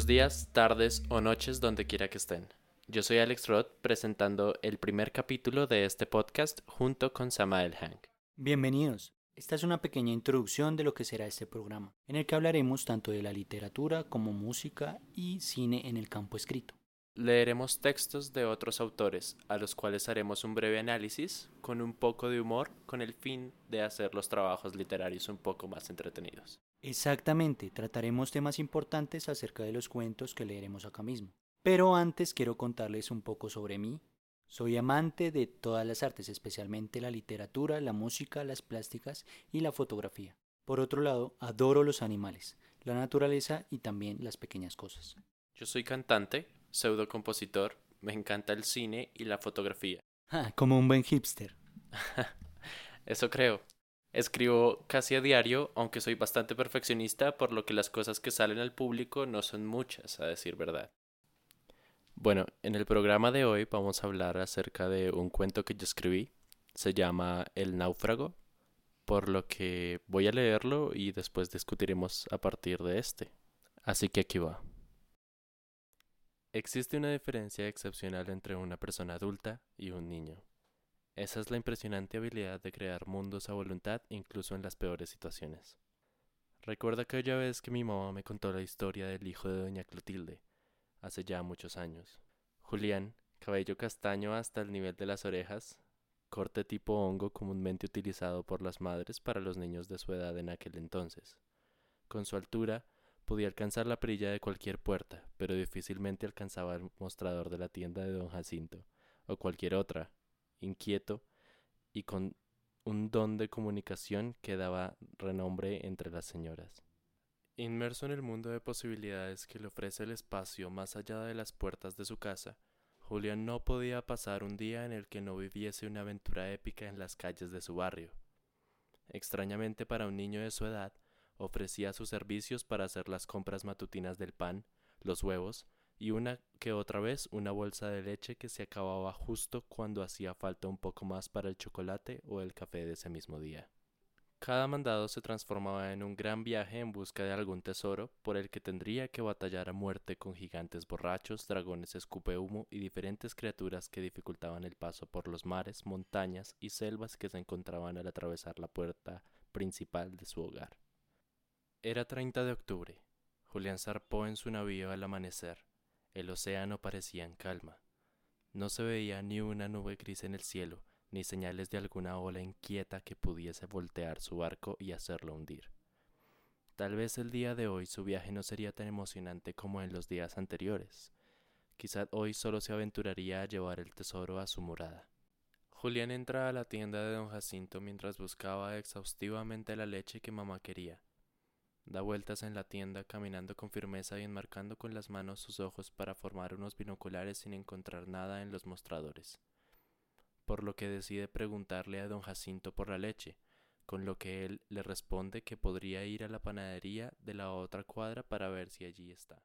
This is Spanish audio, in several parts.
Buenos días, tardes o noches donde quiera que estén. Yo soy Alex Roth presentando el primer capítulo de este podcast junto con Samael Hank. Bienvenidos. Esta es una pequeña introducción de lo que será este programa, en el que hablaremos tanto de la literatura como música y cine en el campo escrito. Leeremos textos de otros autores, a los cuales haremos un breve análisis con un poco de humor con el fin de hacer los trabajos literarios un poco más entretenidos. Exactamente, trataremos temas importantes acerca de los cuentos que leeremos acá mismo. Pero antes quiero contarles un poco sobre mí. Soy amante de todas las artes, especialmente la literatura, la música, las plásticas y la fotografía. Por otro lado, adoro los animales, la naturaleza y también las pequeñas cosas. Yo soy cantante, pseudo compositor, me encanta el cine y la fotografía. como un buen hipster. Eso creo. Escribo casi a diario, aunque soy bastante perfeccionista, por lo que las cosas que salen al público no son muchas, a decir verdad. Bueno, en el programa de hoy vamos a hablar acerca de un cuento que yo escribí. Se llama El náufrago, por lo que voy a leerlo y después discutiremos a partir de este. Así que aquí va. Existe una diferencia excepcional entre una persona adulta y un niño. Esa es la impresionante habilidad de crear mundos a voluntad incluso en las peores situaciones. Recuerda aquella vez que mi mamá me contó la historia del hijo de doña Clotilde, hace ya muchos años. Julián, cabello castaño hasta el nivel de las orejas, corte tipo hongo comúnmente utilizado por las madres para los niños de su edad en aquel entonces. Con su altura, podía alcanzar la perilla de cualquier puerta, pero difícilmente alcanzaba el mostrador de la tienda de don Jacinto, o cualquier otra, inquieto y con un don de comunicación que daba renombre entre las señoras. Inmerso en el mundo de posibilidades que le ofrece el espacio más allá de las puertas de su casa, Julián no podía pasar un día en el que no viviese una aventura épica en las calles de su barrio. Extrañamente para un niño de su edad, ofrecía sus servicios para hacer las compras matutinas del pan, los huevos, y una que otra vez una bolsa de leche que se acababa justo cuando hacía falta un poco más para el chocolate o el café de ese mismo día. Cada mandado se transformaba en un gran viaje en busca de algún tesoro por el que tendría que batallar a muerte con gigantes borrachos, dragones escupe humo y diferentes criaturas que dificultaban el paso por los mares, montañas y selvas que se encontraban al atravesar la puerta principal de su hogar. Era 30 de octubre. Julián zarpó en su navío al amanecer. El océano parecía en calma. No se veía ni una nube gris en el cielo, ni señales de alguna ola inquieta que pudiese voltear su barco y hacerlo hundir. Tal vez el día de hoy su viaje no sería tan emocionante como en los días anteriores. Quizá hoy solo se aventuraría a llevar el tesoro a su morada. Julián entra a la tienda de don Jacinto mientras buscaba exhaustivamente la leche que mamá quería. Da vueltas en la tienda, caminando con firmeza y enmarcando con las manos sus ojos para formar unos binoculares sin encontrar nada en los mostradores. Por lo que decide preguntarle a don Jacinto por la leche, con lo que él le responde que podría ir a la panadería de la otra cuadra para ver si allí está.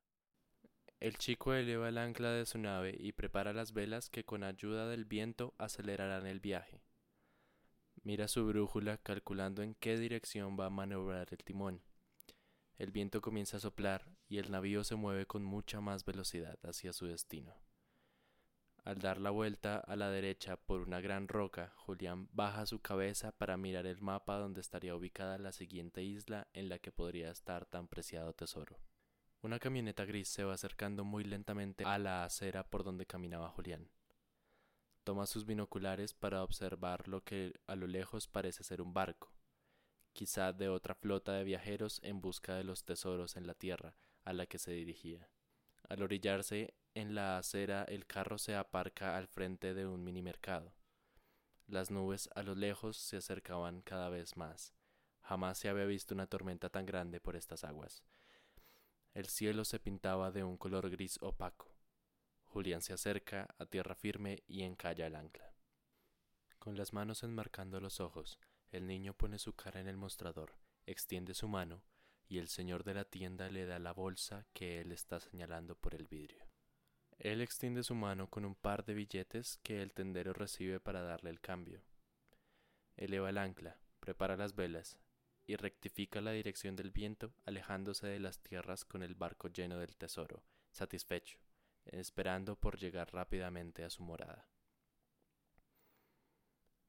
El chico eleva el ancla de su nave y prepara las velas que con ayuda del viento acelerarán el viaje. Mira su brújula calculando en qué dirección va a maniobrar el timón. El viento comienza a soplar y el navío se mueve con mucha más velocidad hacia su destino. Al dar la vuelta a la derecha por una gran roca, Julián baja su cabeza para mirar el mapa donde estaría ubicada la siguiente isla en la que podría estar tan preciado tesoro. Una camioneta gris se va acercando muy lentamente a la acera por donde caminaba Julián. Toma sus binoculares para observar lo que a lo lejos parece ser un barco quizá de otra flota de viajeros en busca de los tesoros en la tierra a la que se dirigía. Al orillarse en la acera el carro se aparca al frente de un mini mercado. Las nubes a lo lejos se acercaban cada vez más. Jamás se había visto una tormenta tan grande por estas aguas. El cielo se pintaba de un color gris opaco. Julián se acerca a tierra firme y encalla el ancla. Con las manos enmarcando los ojos, el niño pone su cara en el mostrador, extiende su mano, y el señor de la tienda le da la bolsa que él está señalando por el vidrio. Él extiende su mano con un par de billetes que el tendero recibe para darle el cambio. Eleva el ancla, prepara las velas, y rectifica la dirección del viento, alejándose de las tierras con el barco lleno del tesoro, satisfecho, esperando por llegar rápidamente a su morada.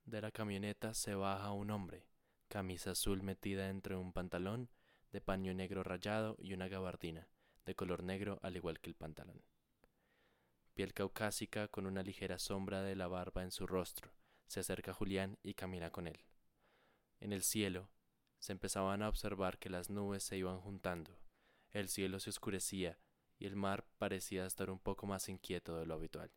De la camioneta se baja un hombre, camisa azul metida entre un pantalón de paño negro rayado y una gabardina, de color negro al igual que el pantalón. Piel caucásica con una ligera sombra de la barba en su rostro, se acerca a Julián y camina con él. En el cielo se empezaban a observar que las nubes se iban juntando, el cielo se oscurecía y el mar parecía estar un poco más inquieto de lo habitual.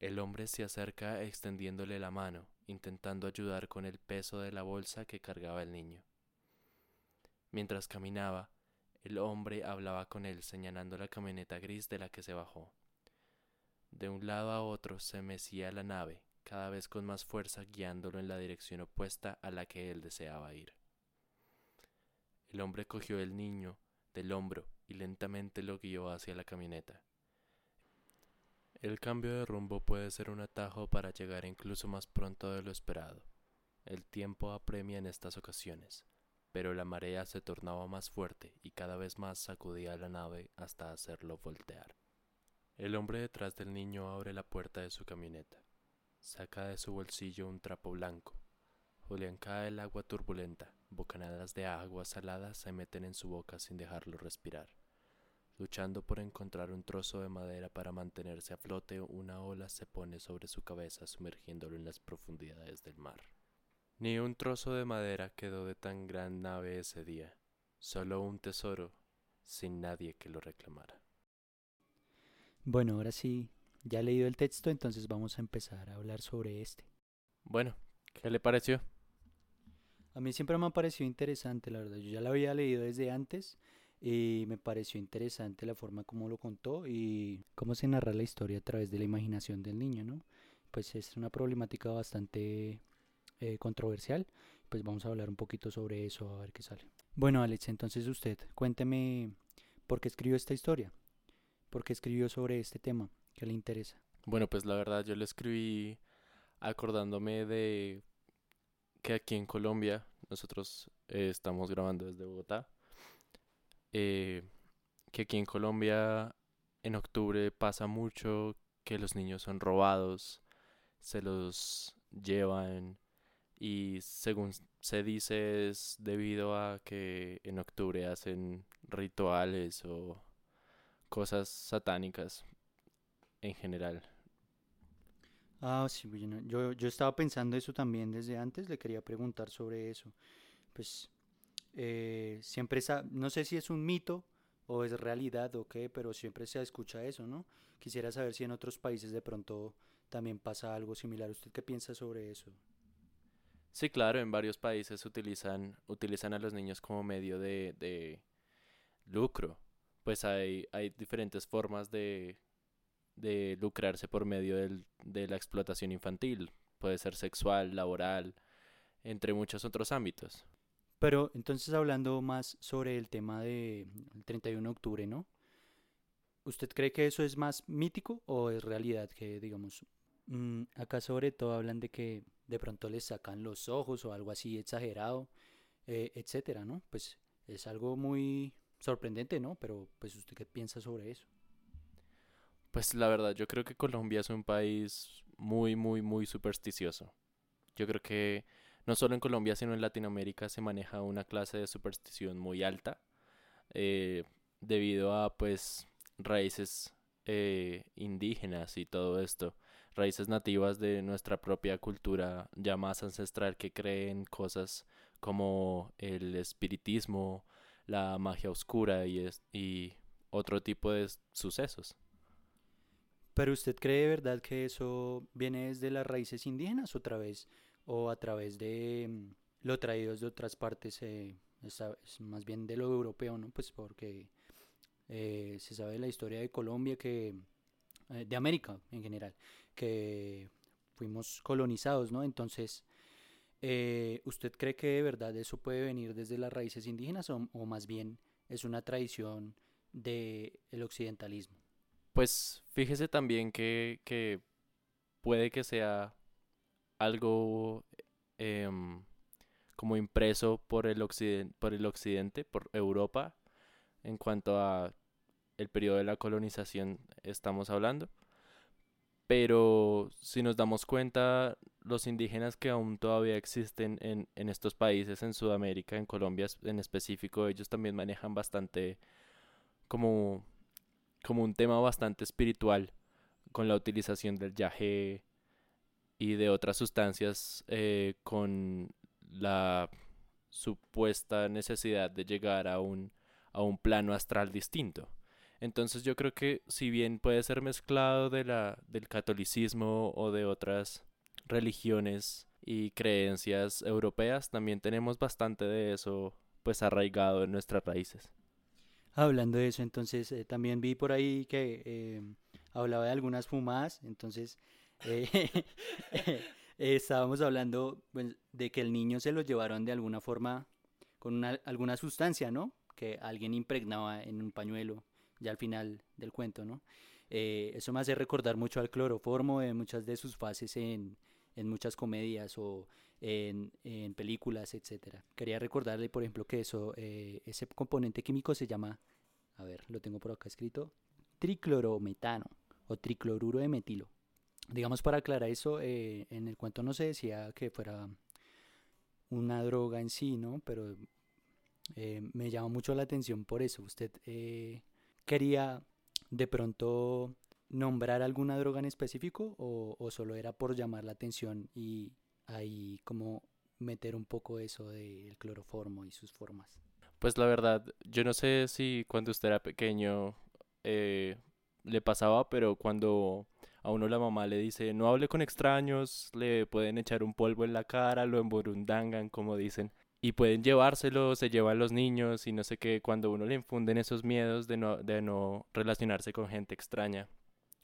El hombre se acerca extendiéndole la mano, intentando ayudar con el peso de la bolsa que cargaba el niño. Mientras caminaba, el hombre hablaba con él señalando la camioneta gris de la que se bajó. De un lado a otro se mecía la nave, cada vez con más fuerza guiándolo en la dirección opuesta a la que él deseaba ir. El hombre cogió el niño del hombro y lentamente lo guió hacia la camioneta. El cambio de rumbo puede ser un atajo para llegar incluso más pronto de lo esperado. El tiempo apremia en estas ocasiones, pero la marea se tornaba más fuerte y cada vez más sacudía la nave hasta hacerlo voltear. El hombre detrás del niño abre la puerta de su camioneta. Saca de su bolsillo un trapo blanco. Julián cae el agua turbulenta. Bocanadas de agua salada se meten en su boca sin dejarlo respirar. Luchando por encontrar un trozo de madera para mantenerse a flote, una ola se pone sobre su cabeza sumergiéndolo en las profundidades del mar. Ni un trozo de madera quedó de tan gran nave ese día, solo un tesoro, sin nadie que lo reclamara. Bueno, ahora sí, ya he leído el texto, entonces vamos a empezar a hablar sobre este. Bueno, ¿qué le pareció? A mí siempre me ha parecido interesante, la verdad. Yo ya lo había leído desde antes y me pareció interesante la forma como lo contó y cómo se narra la historia a través de la imaginación del niño, ¿no? Pues es una problemática bastante eh, controversial, pues vamos a hablar un poquito sobre eso, a ver qué sale. Bueno, Alex, entonces usted, cuénteme por qué escribió esta historia, por qué escribió sobre este tema, qué le interesa. Bueno, pues la verdad yo lo escribí acordándome de que aquí en Colombia, nosotros eh, estamos grabando desde Bogotá, eh, que aquí en Colombia en octubre pasa mucho que los niños son robados, se los llevan y según se dice es debido a que en octubre hacen rituales o cosas satánicas en general. Ah, sí, yo, yo estaba pensando eso también desde antes, le quería preguntar sobre eso. Pues eh, siempre no sé si es un mito o es realidad o qué, pero siempre se escucha eso, ¿no? Quisiera saber si en otros países de pronto también pasa algo similar. ¿Usted qué piensa sobre eso? Sí, claro, en varios países utilizan, utilizan a los niños como medio de, de lucro. Pues hay, hay diferentes formas de, de lucrarse por medio del, de la explotación infantil. Puede ser sexual, laboral, entre muchos otros ámbitos. Pero entonces hablando más sobre el tema del 31 de octubre, ¿no? ¿Usted cree que eso es más mítico o es realidad que, digamos, mm, acá sobre todo hablan de que de pronto les sacan los ojos o algo así exagerado, eh, etcétera, ¿no? Pues es algo muy sorprendente, ¿no? Pero pues usted qué piensa sobre eso? Pues la verdad, yo creo que Colombia es un país muy, muy, muy supersticioso. Yo creo que no solo en Colombia, sino en Latinoamérica se maneja una clase de superstición muy alta eh, debido a pues raíces eh, indígenas y todo esto, raíces nativas de nuestra propia cultura ya más ancestral que creen cosas como el espiritismo, la magia oscura y, y otro tipo de sucesos. Pero usted cree de verdad que eso viene desde las raíces indígenas otra vez o a través de mm, lo traído de otras partes, eh, más bien de lo europeo, ¿no? Pues porque eh, se sabe la historia de Colombia, que eh, de América en general, que fuimos colonizados, ¿no? Entonces, ¿usted cree que de verdad eso puede venir desde las raíces indígenas o, más bien es una tradición del el occidentalismo? Pues fíjese también que, que puede que sea algo em, como impreso por el, occidente, por Europa, en cuanto a el periodo de la colonización estamos hablando. Pero si nos damos cuenta, los indígenas que aún todavía existen en, estos países, en Sudamérica, en Colombia en específico, ellos también manejan bastante como, como un tema bastante espiritual con la utilización del yaje y de otras sustancias eh, con la supuesta necesidad de llegar a un, a un plano astral distinto. Entonces yo creo que si bien puede ser mezclado de la, del catolicismo o de otras religiones y creencias europeas, también tenemos bastante de eso pues arraigado en nuestras raíces. Hablando de eso, entonces eh, también vi por ahí que eh, hablaba de algunas fumadas, entonces eh, estábamos hablando pues, de que el niño se lo llevaron de alguna forma con una, alguna sustancia, ¿no? Que alguien impregnaba en un pañuelo ya al final del cuento, ¿no? Eh, eso me hace recordar mucho al cloroformo en muchas de sus fases en, en muchas comedias o en, en, películas, etcétera. Quería recordarle, por ejemplo, que eso, eh, ese componente químico se llama, a ver, lo tengo por acá escrito, triclorometano o tricloruro de metilo. Digamos, para aclarar eso, eh, en el cuento no se decía que fuera una droga en sí, ¿no? Pero me llama mucho la atención por eso. Usted quería de pronto nombrar alguna droga en específico o, solo era por llamar la atención y ahí como meter un poco eso del cloroformo y sus formas? Pues la verdad, yo no sé si cuando usted era pequeño eh, le pasaba, pero cuando a uno la mamá le dice no hable con extraños, le pueden echar un polvo en la cara, lo emborundangan, como dicen y pueden llevárselo, se llevan los niños y no sé qué, cuando uno le infunden esos miedos de no, de no relacionarse con gente extraña,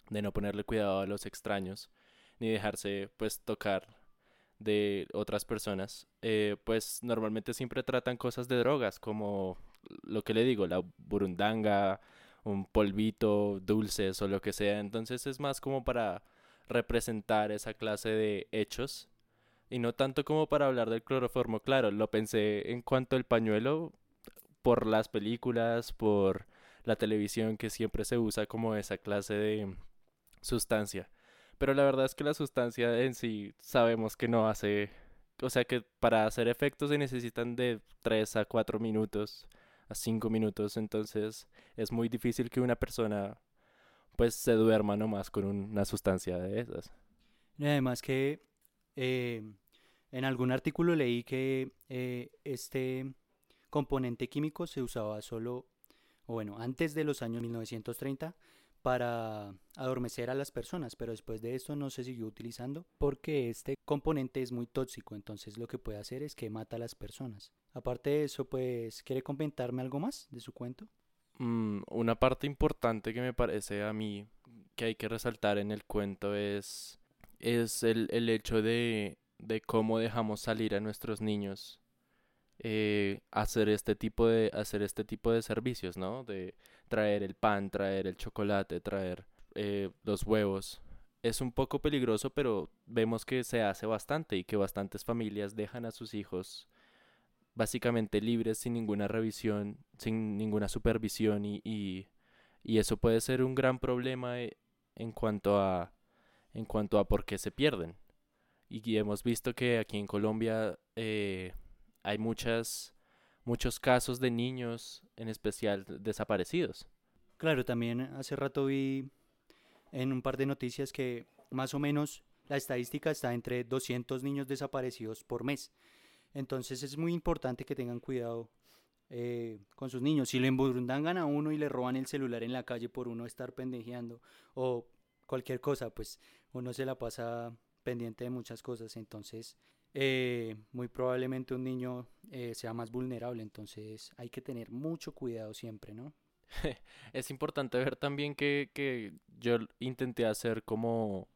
de no ponerle cuidado a los extraños, ni dejarse pues tocar de otras personas, eh, pues normalmente siempre tratan cosas de drogas, como lo que le digo, la burundanga, un polvito, dulces o lo que sea, entonces es más como para representar esa clase de hechos y no tanto como para hablar del cloroformo. Claro, lo pensé en cuanto al pañuelo por las películas, por la televisión que siempre se usa como esa clase de sustancia. Pero la verdad es que la sustancia en sí sabemos que no hace, o sea que para hacer efectos se necesitan de 3 a 4 minutos, a 5 minutos, entonces es muy difícil que una persona pues se duerma nomás con una sustancia de esas. Y además que eh, en algún artículo leí que eh, este componente químico se usaba solo, bueno, antes de los años 1930 para adormecer a las personas, pero después de esto no se siguió utilizando porque este componente es muy tóxico, entonces lo que puede hacer es que mata a las personas. Aparte de eso, pues, ¿quiere comentarme algo más de su cuento? Mm, una parte importante que me parece a mí que hay que resaltar en el cuento es, es el, el hecho de de cómo dejamos salir a nuestros niños eh, hacer este tipo de hacer este tipo de servicios no de traer el pan traer el chocolate traer eh, los huevos. Es un poco peligroso pero vemos que se hace bastante y que bastantes familias dejan a sus hijos básicamente libres sin ninguna revisión sin ninguna supervisión y, eso puede ser un gran problema eh, en cuanto a en cuanto a por qué se pierden. Y hemos visto que aquí en Colombia eh, hay muchas, muchos casos de niños, en especial desaparecidos. Claro, también hace rato vi en un par de noticias que más o menos la estadística está entre 200 niños desaparecidos por mes. Entonces es muy importante que tengan cuidado eh, con sus niños. Si le emburundangan a uno y le roban el celular en la calle por uno estar pendejeando o cualquier cosa, pues uno se la pasa pendiente de muchas cosas, entonces eh, muy probablemente un niño eh, sea más vulnerable, entonces hay que tener mucho cuidado siempre, ¿no? es importante ver también que, que yo intenté hacer como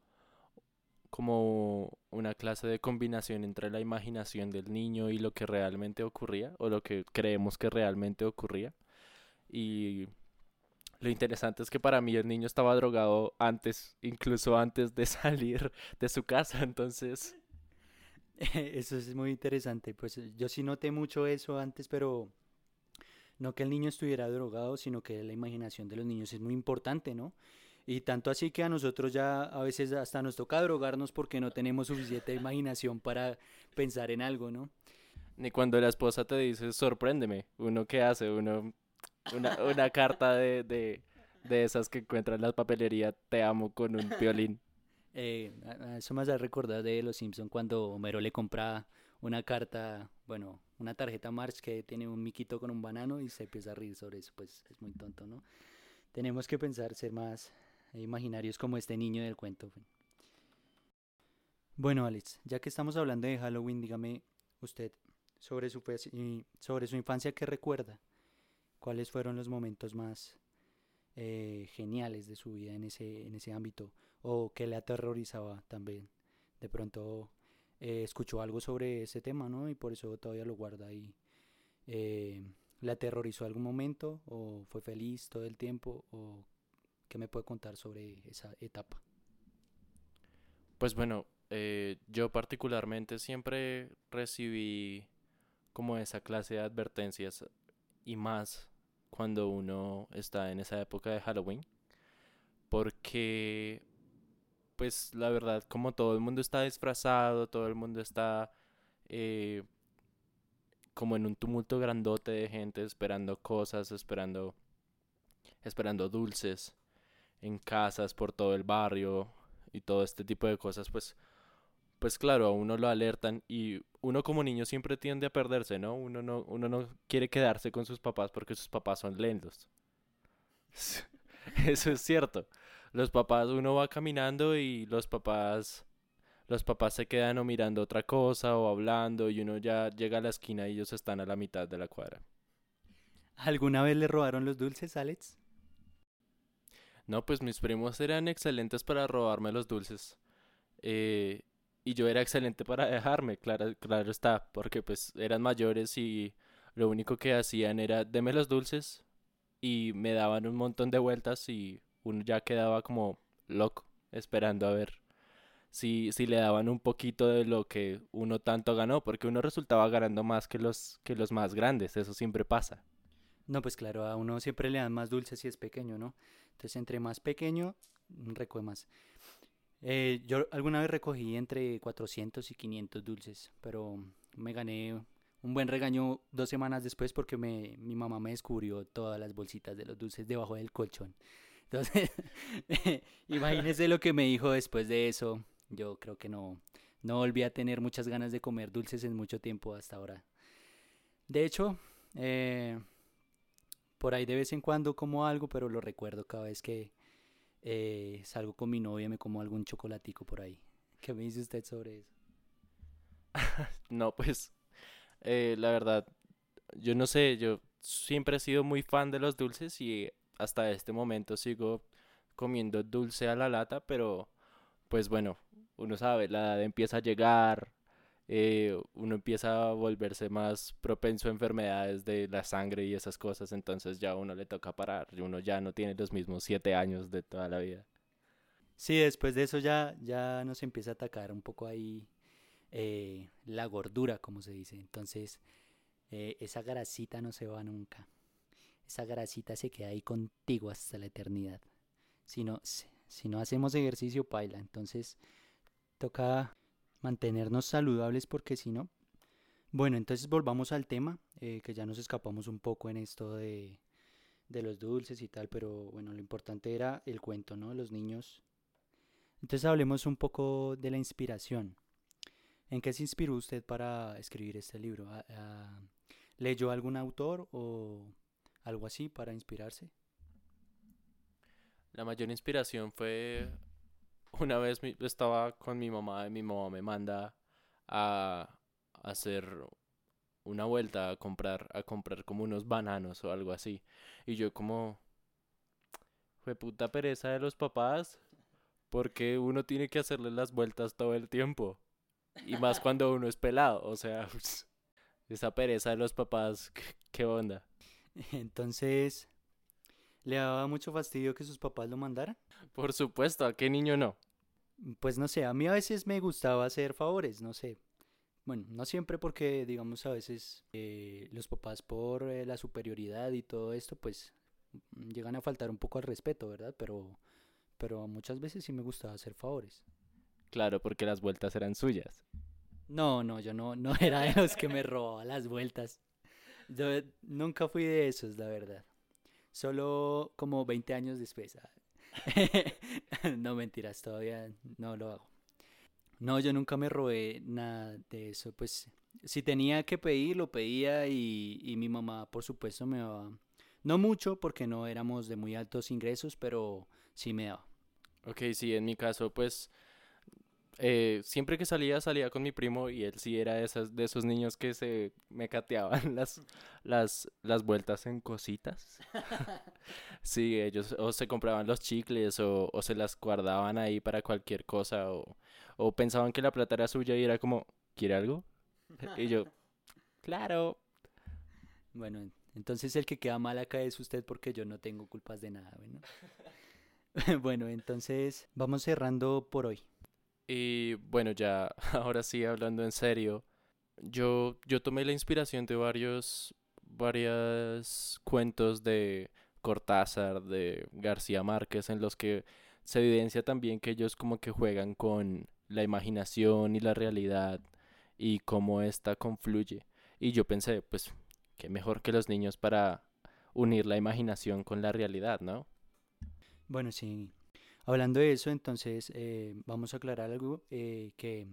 como una clase de combinación entre la imaginación del niño y lo que realmente ocurría o lo que creemos que realmente ocurría y lo interesante es que para mí el niño estaba drogado antes, incluso antes de salir de su casa, entonces... Eso es muy interesante. Pues yo sí noté mucho eso antes, pero no que el niño estuviera drogado, sino que la imaginación de los niños es muy importante, ¿no? Y tanto así que a nosotros ya a veces hasta nos toca drogarnos porque no tenemos suficiente imaginación para pensar en algo, ¿no? Ni cuando la esposa te dice, sorpréndeme, uno qué hace, uno, una, una carta de, de, de esas que encuentra en la papelería, te amo con un violín. Eh, eso me hace recordar de Los Simpson cuando Homero le compra una carta, bueno, una tarjeta March que tiene un miquito con un banano y se empieza a reír sobre eso, pues es muy tonto, ¿no? Tenemos que pensar ser más imaginarios como este niño del cuento. Bueno, Alex, ya que estamos hablando de Halloween, dígame usted sobre su, sobre su infancia, ¿qué recuerda? ¿Cuáles fueron los momentos más eh, geniales de su vida en ese, en ese ámbito? ¿O qué le aterrorizaba también? De pronto eh, escuchó algo sobre ese tema, ¿no? Y por eso todavía lo guarda ahí. Eh, ¿Le aterrorizó algún momento? ¿O fue feliz todo el tiempo? ¿O qué me puede contar sobre esa etapa? Pues bueno, eh, yo particularmente siempre recibí como esa clase de advertencias y más cuando uno está en esa época de Halloween porque pues la verdad, como todo el mundo está disfrazado, todo el mundo está eh, como en un tumulto grandote de gente esperando cosas, esperando, esperando dulces en casas por todo el barrio y todo este tipo de cosas, pues, pues claro, a uno lo alertan y uno como niño siempre tiende a perderse, ¿no? Uno no, uno no quiere quedarse con sus papás porque sus papás son lentos. Eso es cierto los papás, uno va caminando y los papás, los papás se quedan o mirando otra cosa o hablando y uno ya llega a la esquina y ellos están a la mitad de la cuadra. ¿Alguna vez le robaron los dulces, Alex? No, pues mis primos eran excelentes para robarme los dulces. Eh, y yo era excelente para dejarme, claro, claro está, porque pues eran mayores y lo único que hacían era deme los dulces y me daban un montón de vueltas y uno ya quedaba como loco esperando a ver si, si le daban un poquito de lo que uno tanto ganó, porque uno resultaba ganando más que los, que los más grandes, eso siempre pasa. No, pues claro, a uno siempre le dan más dulces si es pequeño, ¿no? Entonces, entre más pequeño, recoge más. Eh, yo alguna vez recogí entre 400 y 500 dulces, pero me gané un buen regaño dos semanas después porque me, mi mamá me descubrió todas las bolsitas de los dulces debajo del colchón. Entonces, imagínese lo que me dijo después de eso. Yo creo que no, no volví a tener muchas ganas de comer dulces en mucho tiempo hasta ahora. De hecho, eh, por ahí de vez en cuando como algo, pero lo recuerdo cada vez que eh, salgo con mi novia me como algún chocolatico por ahí. ¿Qué me dice usted sobre eso? no, pues eh, la verdad, yo no sé, yo siempre he sido muy fan de los dulces y hasta este momento sigo comiendo dulce a la lata, pero pues bueno, uno sabe, la edad empieza a llegar, eh, uno empieza a volverse más propenso a enfermedades de la sangre y esas cosas, entonces ya uno le toca parar, uno ya no tiene los mismos siete años de toda la vida. Sí, después de eso ya, ya nos empieza a atacar un poco ahí eh, la gordura, como se dice, entonces eh, esa grasita no se va nunca esa grasita se queda ahí contigo hasta la eternidad. Si no, si no hacemos ejercicio, paila. Entonces, toca mantenernos saludables porque si no... Bueno, entonces volvamos al tema, eh, que ya nos escapamos un poco en esto de, de los dulces y tal, pero bueno, lo importante era el cuento, ¿no? Los niños. Entonces hablemos un poco de la inspiración. ¿En qué se inspiró usted para escribir este libro? ¿Leyó algún autor o algo así para inspirarse? La mayor inspiración fue una vez estaba con mi mamá y mi mamá me manda a hacer una vuelta a comprar a comprar como unos bananos o algo así. Y yo como fue puta pereza de los papás porque uno tiene que hacerle las vueltas todo el tiempo y más cuando uno es pelado o sea esa pereza de los papás qué onda Entonces, ¿le daba mucho fastidio que sus papás lo mandaran? Por supuesto, ¿a qué niño no? Pues no sé, a mí a veces me gustaba hacer favores, no sé. Bueno, no siempre porque, digamos, a veces eh, los papás por eh, la superioridad y todo esto, pues mm, llegan a faltar un poco al respeto, ¿verdad? Pero, pero muchas veces sí me gustaba hacer favores. Claro, porque las vueltas eran suyas. No, no, yo no, no era de los que me robaba las vueltas. Yo nunca fui de esos, la verdad. Solo como 20 años después. ah. no mentiras, todavía no lo hago. No, yo nunca me robé nada de eso. Pues si tenía que pedir, lo pedía y, y mi mamá, por supuesto, me daba. No mucho porque no éramos de muy altos ingresos, pero sí me daba. Ok, sí, en mi caso, pues eh, siempre que salía, salía con mi primo y él sí era de, esas, de esos niños que se me cateaban las, las, las vueltas en cositas. Sí, ellos o se compraban los chicles o, o se las guardaban ahí para cualquier cosa o, o pensaban que la plata era suya y era como, ¿quiere algo? Y yo, claro. Bueno, entonces el que queda mal acá es usted porque yo no tengo culpas de nada, bueno. bueno, entonces vamos cerrando por hoy. Y bueno, ya ahora sí hablando en serio, yo, yo tomé la inspiración de varios, varios cuentos de Cortázar, de García Márquez, en los que se evidencia también que ellos como que juegan con la imaginación y la realidad y cómo ésta confluye. Y yo pensé, pues, qué mejor que los niños para unir la imaginación con la realidad, ¿no? Bueno, sí. Hablando de eso, entonces eh, vamos a aclarar algo, eh, que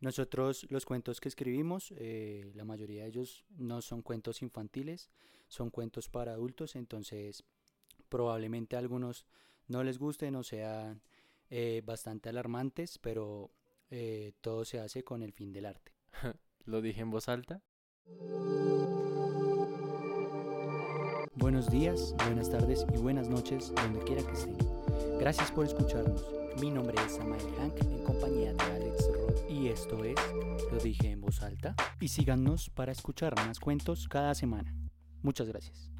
nosotros los cuentos que escribimos, eh, la mayoría de ellos no son cuentos infantiles, son cuentos para adultos, entonces probablemente a algunos no les gusten o sean bastante alarmantes, pero todo se hace con el fin del arte. Lo dije en voz alta. Buenos días, buenas tardes y buenas noches, donde quiera que estén. Gracias por escucharnos. Mi nombre es Samael Hank, en compañía de Alex Roth, y esto es Lo dije en voz alta. Y síganos para escuchar más cuentos cada semana. Muchas gracias.